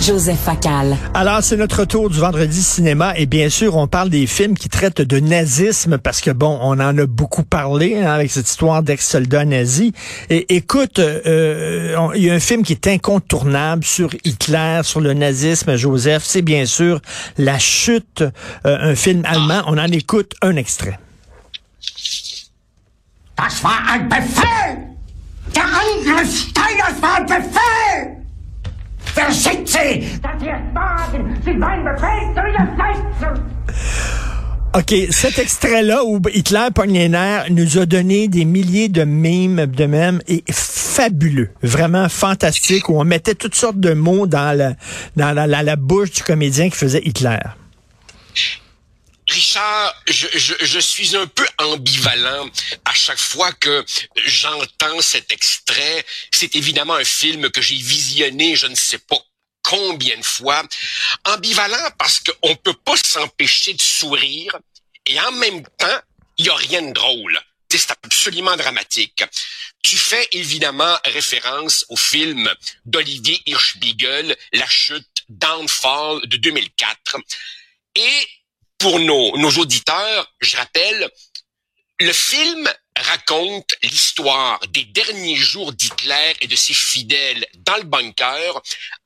Joseph Facal. Alors, c'est notre tour du vendredi cinéma et bien sûr, on parle des films qui traitent de nazisme parce que bon, on en a beaucoup parlé hein, avec cette histoire d'ex-soldats nazis. Et écoute, euh, il y a un film qui est incontournable sur Hitler, sur le nazisme, Joseph, c'est bien sûr La Chute, euh, un film allemand. On en écoute un extrait. Das war ein Befehl! Der Angriff Steiners war ein Befehl! Wer schickt Sie? Das hier ist Wagen! Sie mein Befehl zu widersetzen! OK, cet extrait-là où Hitler pogne les nerfs nous a donné des milliers de mimes de même et fabuleux, vraiment fantastique, où on mettait toutes sortes de mots dans la, dans la, la, la bouche du comédien qui faisait Hitler. Richard, je, je, je, suis un peu ambivalent à chaque fois que j'entends cet extrait. C'est évidemment un film que j'ai visionné, je ne sais pas combien de fois. Ambivalent parce qu'on peut pas s'empêcher de sourire et en même temps, il y a rien de drôle. C'est absolument dramatique. Tu fais évidemment référence au film d'Olivier Hirschbiegel, La chute, Downfall de 2004. Et pour nos, nos auditeurs, je rappelle, le film raconte l'histoire des derniers jours d'Hitler et de ses fidèles dans le bunker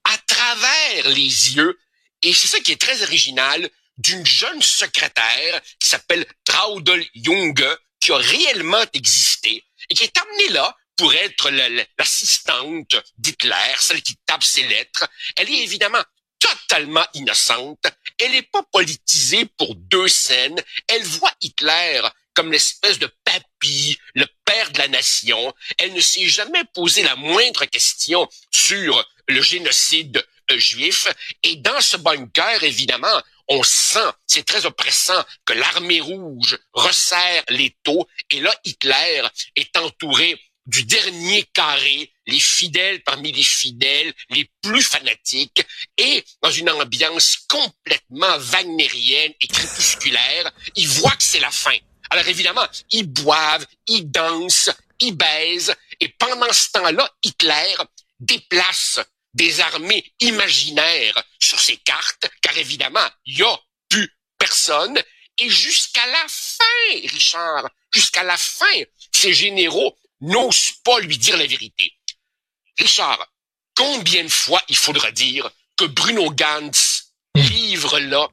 à travers les yeux, et c'est ça qui est très original, d'une jeune secrétaire qui s'appelle Traudel Junge, qui a réellement existé et qui est amenée là pour être l'assistante d'Hitler, celle qui tape ses lettres. Elle est évidemment totalement innocente. Elle n'est pas politisée pour deux scènes. Elle voit Hitler comme l'espèce de papy, le père de la nation. Elle ne s'est jamais posé la moindre question sur le génocide euh, juif. Et dans ce bunker, évidemment, on sent, c'est très oppressant, que l'armée rouge resserre les taux. Et là, Hitler est entouré du dernier carré, les fidèles parmi les fidèles, les plus fanatiques, et dans une ambiance complètement wagnérienne et crépusculaire, ils voient que c'est la fin. Alors évidemment, ils boivent, ils dansent, ils baisent, et pendant ce temps-là, Hitler déplace des armées imaginaires sur ces cartes, car évidemment, il n'y a plus personne, et jusqu'à la fin, Richard, jusqu'à la fin, ces généraux n'ose pas lui dire la vérité. Richard, combien de fois il faudra dire que Bruno Gantz livre là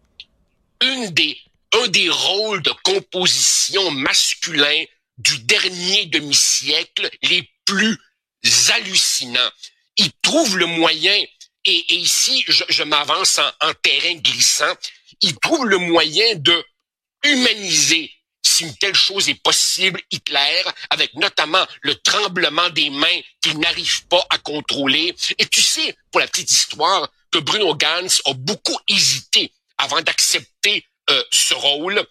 une des, un des rôles de composition masculin du dernier demi-siècle les plus hallucinants. Il trouve le moyen, et, ici je, je m'avance en, en terrain glissant, il trouve le moyen de humaniser si une telle chose est possible, Hitler, avec notamment le tremblement des mains qu'il n'arrive pas à contrôler. Et tu sais, pour la petite histoire, que Bruno Gantz a beaucoup hésité avant d'accepter euh, ce rôle.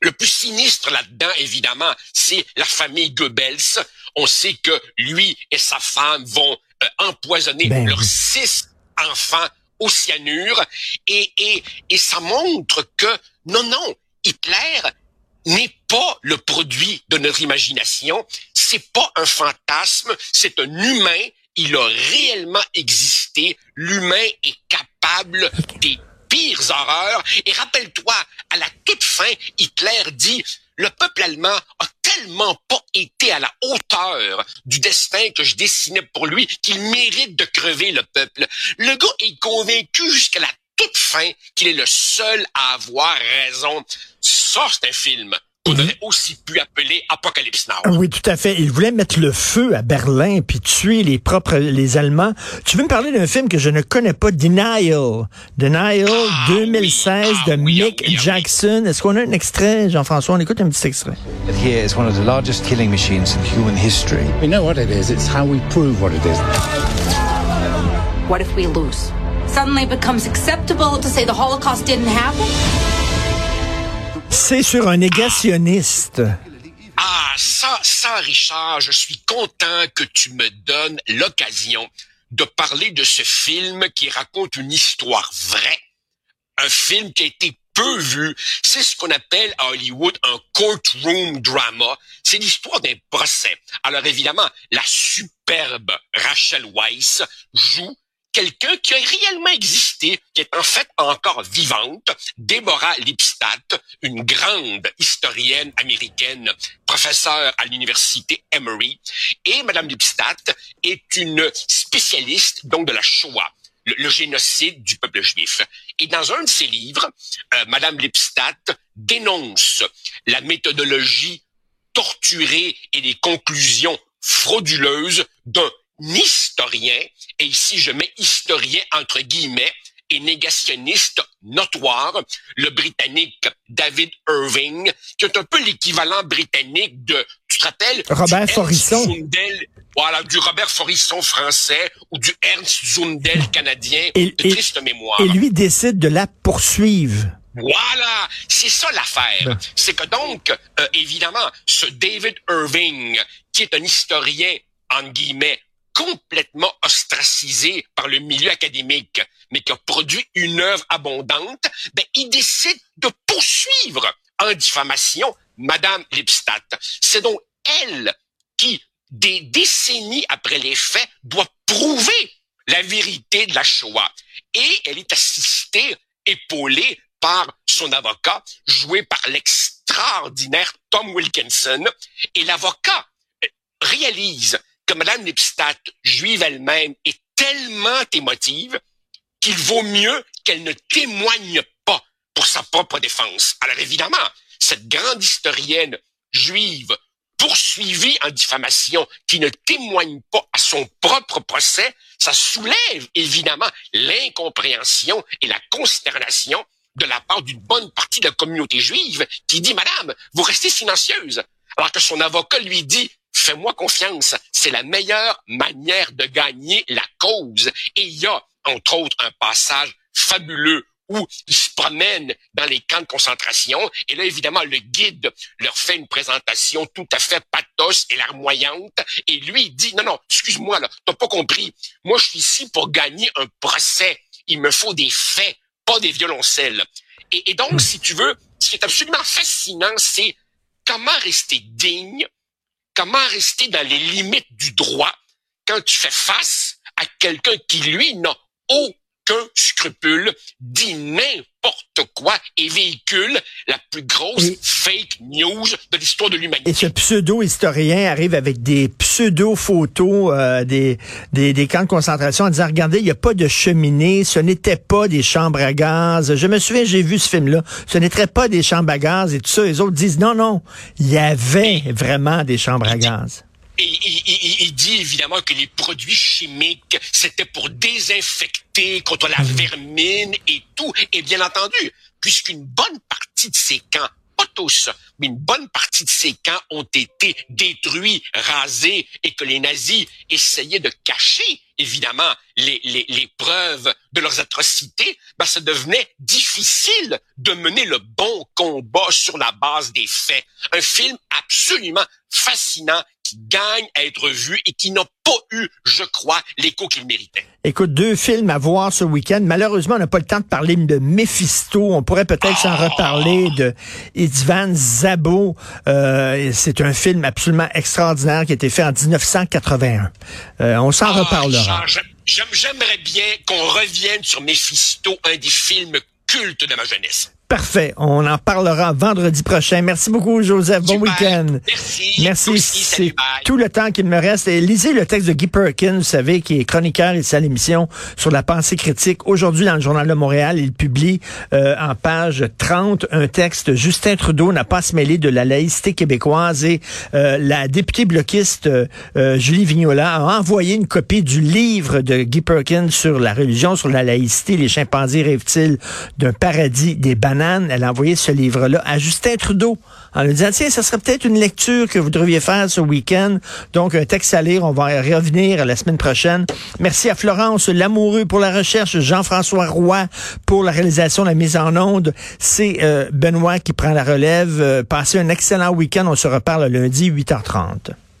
Le plus sinistre là-dedans, évidemment, c'est la famille Goebbels. On sait que lui et sa femme vont euh, empoisonner Ben leurs six enfants au cyanure. Et, et, et ça montre que, non, non, Hitler n'est pas le produit de notre imagination, c'est pas un fantasme, c'est un humain, il a réellement existé, l'humain est capable des pires horreurs, et rappelle-toi, à la toute fin, Hitler dit, le peuple allemand a tellement pas été à la hauteur du destin que je dessinais pour lui qu'il mérite de crever le peuple. Le gars est convaincu jusqu'à la toute fin qu'il est le seul à avoir raison. Ça, c'est un film qu'on aurait aussi pu appeler Apocalypse Now. Oui, tout à fait. Il voulait mettre le feu à Berlin puis tuer les propres les Allemands. Tu veux me parler d'un film que je ne connais pas, Denial? Denial Ah, 2016 oui. Ah, de oui, ah, Mick oui, ah, oui. Jackson. Est-ce qu'on a un extrait, Jean-François? On écoute un petit extrait. Here is one of the largest killing machines in human history. We know what it is. It's how we prove what it is. What if we lose? Suddenly it becomes acceptable to say the Holocaust didn't happen? C'est sur un négationniste. Ah, ça, ça, Richard, je suis content que tu me donnes l'occasion de parler de ce film qui raconte une histoire vraie, un film qui a été peu vu. C'est ce qu'on appelle à Hollywood un courtroom drama. C'est l'histoire d'un procès. Alors évidemment, la superbe Rachel Weisz joue quelqu'un qui a réellement existé, qui est en fait encore vivante, Deborah Lipstadt, une grande historienne américaine, professeure à l'université Emory. Et Madame Lipstadt est une spécialiste donc de la Shoah. Le, génocide du peuple juif. Et dans un de ses livres, euh, Madame Lipstadt dénonce la méthodologie torturée et les conclusions frauduleuses d'un historien, et ici je mets historien entre guillemets, et négationniste notoire, le Britannique David Irving, qui est un peu l'équivalent britannique de, tu te rappelles? Robert Forisson. voilà, du Robert Forisson français ou du Ernst Zundel canadien, de triste mémoire. Et lui décide de la poursuivre. Voilà, c'est ça l'affaire. Ben. C'est que donc, euh, évidemment, ce David Irving, qui est un historien, en guillemets, complètement ostracisé par le milieu académique, mais qui a produit une œuvre abondante, ben, il décide de poursuivre en diffamation Madame Lipstadt. C'est donc elle qui, des décennies après les faits, doit prouver la vérité de la Shoah. Et elle est assistée, épaulée par son avocat, joué par l'extraordinaire Tom Wilkinson. Et l'avocat euh, réalise que Mme Lipstadt, juive elle-même, est tellement émotive qu'il vaut mieux qu'elle ne témoigne pas pour sa propre défense. Alors évidemment, cette grande historienne juive poursuivie en diffamation qui ne témoigne pas à son propre procès, ça soulève évidemment l'incompréhension et la consternation de la part d'une bonne partie de la communauté juive qui dit, Madame, vous restez silencieuse, alors que son avocat lui dit, fais-moi confiance, c'est la meilleure manière de gagner la cause. Et il y a, entre autres, un passage fabuleux où ils se promènent dans les camps de concentration. Et là, évidemment, le guide leur fait une présentation tout à fait pathos et larmoyante. Et lui, il dit, non, non, excuse-moi, là, t'as pas compris. Moi, je suis ici pour gagner un procès. Il me faut des faits, pas des violoncelles. Et, et donc, si tu veux, ce qui est absolument fascinant, c'est comment rester digne Comment rester dans les limites du droit quand tu fais face à quelqu'un qui, lui, n'a aucun scrupule, dit n'importe quoi et véhicule la plus grosse fake news de l'histoire de l'humanité. Et ce pseudo-historien arrive avec des pseudo-photos euh, des, des, des, camps de concentration en disant, regardez, il n'y a pas de cheminée, ce n'était pas des chambres à gaz. Je me souviens, j'ai vu ce film-là, ce n'était pas des chambres à gaz et tout ça. Les autres disent, non, non, il y avait vraiment des chambres à gaz. Et il, dit évidemment que les produits chimiques, c'était pour désinfecter contre la mmh. vermine et tout. Et bien entendu, puisqu'une bonne partie de ces camps pas tous, mais une bonne partie de ces camps ont été détruits, rasés, et que les nazis essayaient de cacher, évidemment, les, les, les preuves de leurs atrocités, ben, ça devenait difficile de mener le bon combat sur la base des faits. Un film absolument fascinant qui gagne à être vu et qui n'a pas eu, je crois, l'écho qu'il méritait. Écoute, deux films à voir ce week-end. Malheureusement, on n'a pas le temps de parler de Mephisto. On pourrait peut-être s'en ah! reparler de Itzvan Zabo. Euh, c'est un film absolument extraordinaire qui a été fait en 1981. Euh, on s'en ah, reparlera. J'aimerais bien qu'on revienne sur Mephisto, un des films cultes de ma jeunesse. Parfait. On en parlera vendredi prochain. Merci beaucoup, Joseph. Bon week-end. Merci. Merci. C'est tout le temps qu'il me reste. Et lisez le texte de Guy Perkins, vous savez, qui est chroniqueur et à l'émission sur la pensée critique. Aujourd'hui, dans le Journal de Montréal, il publie euh, en page 30 un texte. Justin Trudeau n'a pas à se mêler de la laïcité québécoise et euh, la députée bloquiste euh, Julie Vignola a envoyé une copie du livre de Guy Perkins sur la religion, sur la laïcité. Les chimpanzés rêvent-ils d'un paradis des bananes? Elle a envoyé ce livre-là à Justin Trudeau en lui disant, tiens, ça serait peut-être une lecture que vous devriez faire ce week-end. Donc, un texte à lire, on va revenir la semaine prochaine. Merci à Florence Lamoureux pour la recherche, Jean-François Roy pour la réalisation, la mise en onde. C'est euh, Benoît qui prend la relève. Euh, passez un excellent week-end. On se reparle lundi, 8h30.